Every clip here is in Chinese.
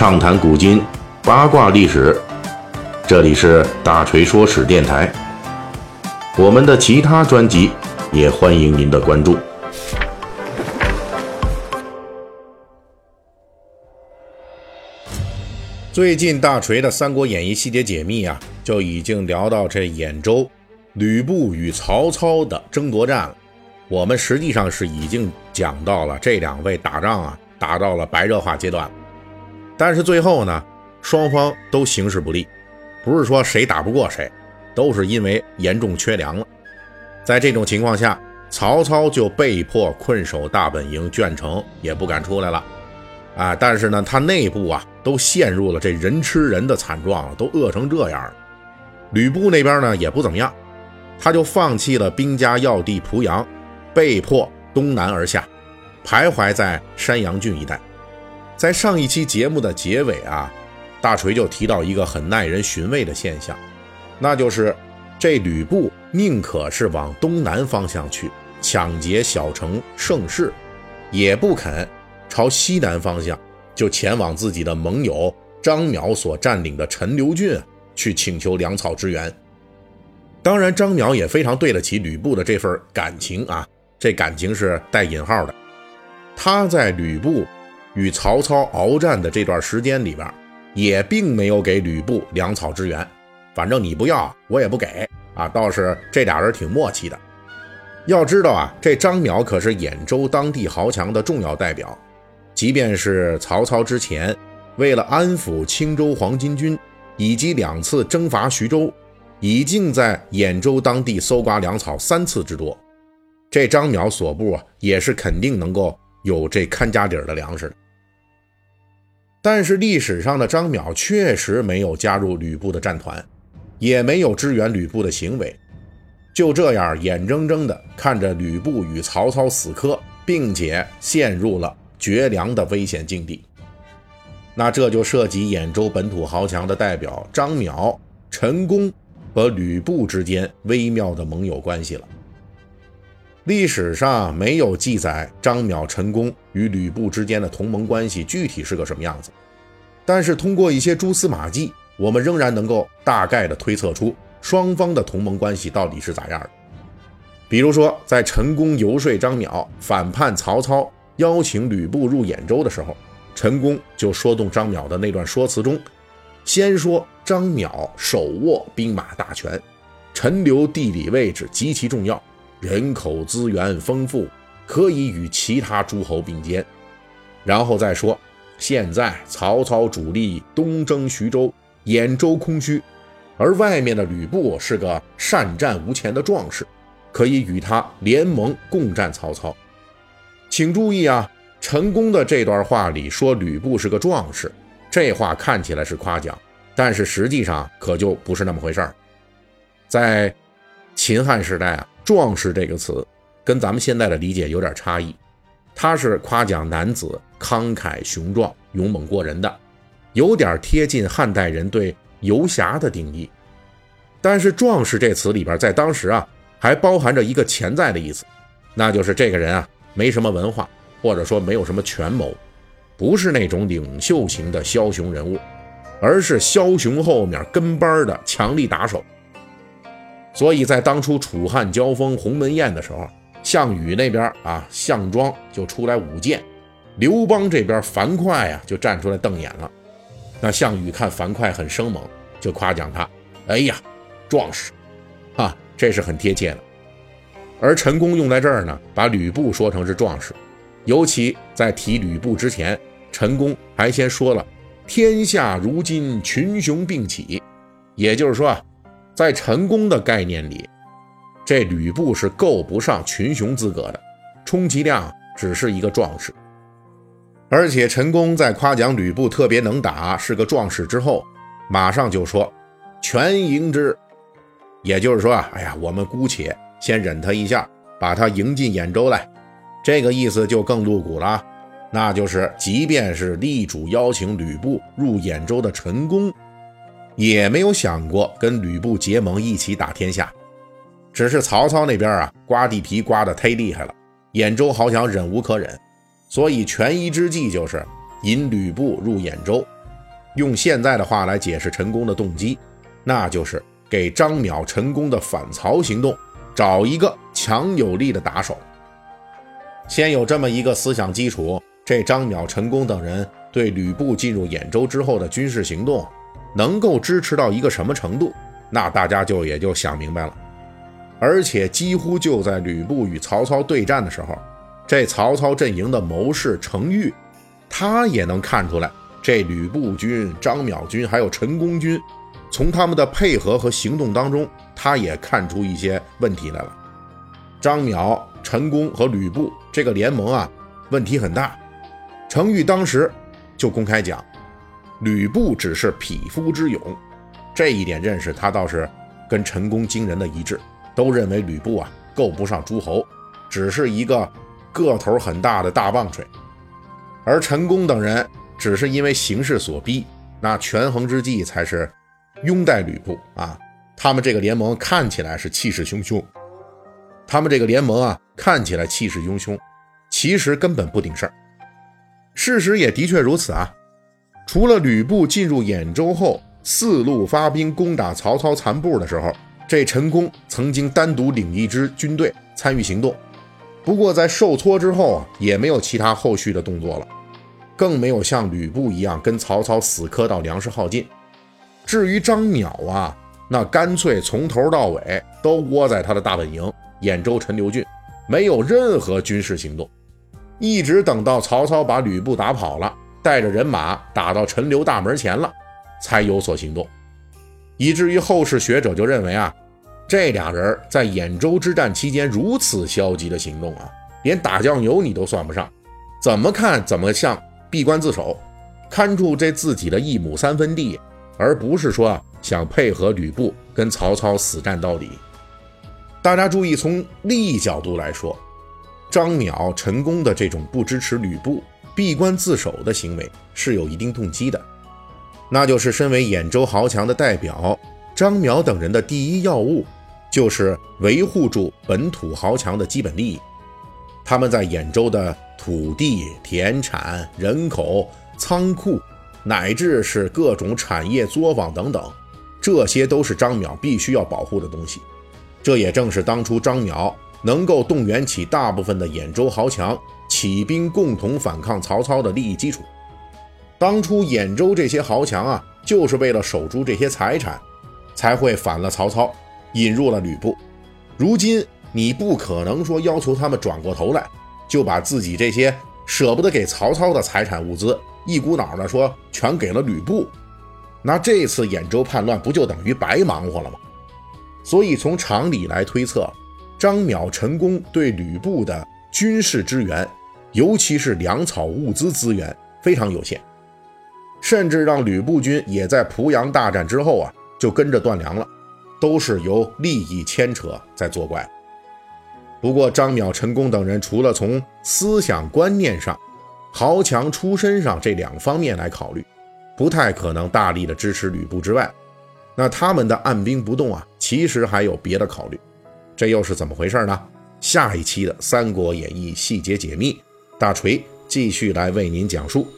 畅谈古今，八卦历史。这里是大锤说史电台。我们的其他专辑也欢迎您的关注。最近大锤的《三国演义》细节解密啊，就已经聊到这兖州吕布与曹操的争夺战了。我们实际上是已经讲到了这两位打仗啊，打到了白热化阶段。但是最后呢，双方都形势不利，不是说谁打不过谁，都是因为严重缺粮了。在这种情况下，曹操就被迫困守大本营鄄城，也不敢出来了。啊，但是呢，他内部啊都陷入了这人吃人的惨状了，都饿成这样了。吕布那边呢也不怎么样，他就放弃了兵家要地濮阳。被迫东南而下，徘徊在山阳郡一带。在上一期节目的结尾啊，大锤就提到一个很耐人寻味的现象，那就是这吕布宁可是往东南方向去抢劫小城盛世，也不肯朝西南方向就前往自己的盟友张邈所占领的陈留郡去请求粮草支援。当然，张邈也非常对得起吕布的这份感情啊。这感情是带引号的。他在吕布与曹操鏖战的这段时间里边，也并没有给吕布粮草支援。反正你不要，我也不给啊。倒是这俩人挺默契的。要知道啊，这张邈可是兖州当地豪强的重要代表。即便是曹操之前为了安抚青州黄巾军，以及两次征伐徐州，已经在兖州当地搜刮粮草三次之多。这张邈所部啊，也是肯定能够有这看家底儿的粮食。但是历史上的张邈确实没有加入吕布的战团，也没有支援吕布的行为，就这样眼睁睁地看着吕布与曹操死磕，并且陷入了绝粮的危险境地。那这就涉及兖州本土豪强的代表张邈、陈宫和吕布之间微妙的盟友关系了。历史上没有记载张邈、陈宫与吕布之间的同盟关系具体是个什么样子，但是通过一些蛛丝马迹，我们仍然能够大概的推测出双方的同盟关系到底是咋样的。比如说，在陈宫游说张邈反叛曹操，邀请吕布入兖州的时候，陈宫就说动张邈的那段说辞中，先说张邈手握兵马大权，陈留地理位置极其重要。人口资源丰富，可以与其他诸侯并肩。然后再说，现在曹操主力东征徐州，兖州空虚，而外面的吕布是个善战无前的壮士，可以与他联盟共战曹操。请注意啊，陈宫的这段话里说吕布是个壮士，这话看起来是夸奖，但是实际上可就不是那么回事儿。在秦汉时代啊。壮士这个词，跟咱们现在的理解有点差异。他是夸奖男子慷慨雄壮、勇猛过人的，有点贴近汉代人对游侠的定义。但是“壮士”这词里边，在当时啊，还包含着一个潜在的意思，那就是这个人啊，没什么文化，或者说没有什么权谋，不是那种领袖型的枭雄人物，而是枭雄后面跟班的强力打手。所以在当初楚汉交锋鸿门宴的时候，项羽那边啊，项庄就出来舞剑，刘邦这边樊哙呀就站出来瞪眼了。那项羽看樊哙很生猛，就夸奖他：“哎呀，壮士！”啊，这是很贴切的。而陈宫用在这儿呢，把吕布说成是壮士，尤其在提吕布之前，陈宫还先说了：“天下如今群雄并起。”也就是说。在陈宫的概念里，这吕布是够不上群雄资格的，充其量只是一个壮士。而且陈宫在夸奖吕布特别能打，是个壮士之后，马上就说全迎之，也就是说啊，哎呀，我们姑且先忍他一下，把他迎进兖州来。这个意思就更露骨了，那就是即便是力主邀请吕布入兖州的陈宫。也没有想过跟吕布结盟一起打天下，只是曹操那边啊刮地皮刮得忒厉害了，兖州豪强忍无可忍，所以权宜之计就是引吕布入兖州，用现在的话来解释陈宫的动机，那就是给张邈、陈宫的反曹行动找一个强有力的打手。先有这么一个思想基础，这张邈、陈宫等人对吕布进入兖州之后的军事行动能够支持到一个什么程度，那大家就也就想明白了。而且几乎就在吕布与曹操对战的时候，这曹操阵营的谋士程昱，他也能看出来这吕布军、张邈军还有陈宫军，从他们的配合和行动当中，他也看出一些问题来了。张邈、陈宫和吕布这个联盟啊，问题很大。程昱当时就公开讲，吕布只是匹夫之勇，这一点认识他倒是跟陈宫惊人的一致，都认为吕布啊够不上诸侯，只是一个个头很大的大棒槌。而陈宫等人只是因为形势所逼，那权衡之计才是拥戴吕布啊。他们这个联盟看起来是气势汹汹。他们这个联盟啊，看起来气势汹汹，其实根本不顶事儿。事实也的确如此啊。除了吕布进入兖州后四路发兵攻打曹操残部的时候，这陈宫曾经单独领一支军队参与行动。不过在受挫之后啊，也没有其他后续的动作了，更没有像吕布一样跟曹操死磕到粮食耗尽。至于张邈啊，那干脆从头到尾都窝在他的大本营。兖州陈留郡没有任何军事行动，一直等到曹操把吕布打跑了，带着人马打到陈留大门前了，才有所行动。以至于后世学者就认为啊，这俩人在兖州之战期间如此消极的行动啊，连打酱油你都算不上，怎么看怎么像闭关自守，看住这自己的一亩三分地，而不是说想配合吕布跟曹操死战到底。大家注意，从利益角度来说，张邈、陈宫的这种不支持吕布、闭关自守的行为是有一定动机的，那就是身为兖州豪强的代表，张淼等人的第一要务就是维护住本土豪强的基本利益。他们在兖州的土地、田产、人口、仓库，乃至是各种产业作坊等等，这些都是张淼必须要保护的东西。这也正是当初张淼能够动员起大部分的兖州豪强起兵共同反抗曹操的利益基础。当初兖州这些豪强啊，就是为了守住这些财产，才会反了曹操，引入了吕布。如今你不可能说要求他们转过头来，就把自己这些舍不得给曹操的财产物资，一股脑的说全给了吕布，那这次兖州叛乱不就等于白忙活了吗？所以，从常理来推测，张邈、陈宫对吕布的军事支援，尤其是粮草物资资源非常有限，甚至让吕布军也在濮阳大战之后啊，就跟着断粮了，都是由利益牵扯在作怪。不过，张邈、陈宫等人除了从思想观念上、豪强出身上这两方面来考虑，不太可能大力的支持吕布之外。那他们的按兵不动啊，其实还有别的考虑，这又是怎么回事呢？下一期的《三国演义》细节解密，大锤继续来为您讲述。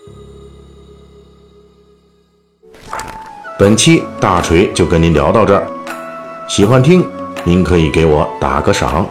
本期大锤就跟您聊到这儿，喜欢听您可以给我打个赏。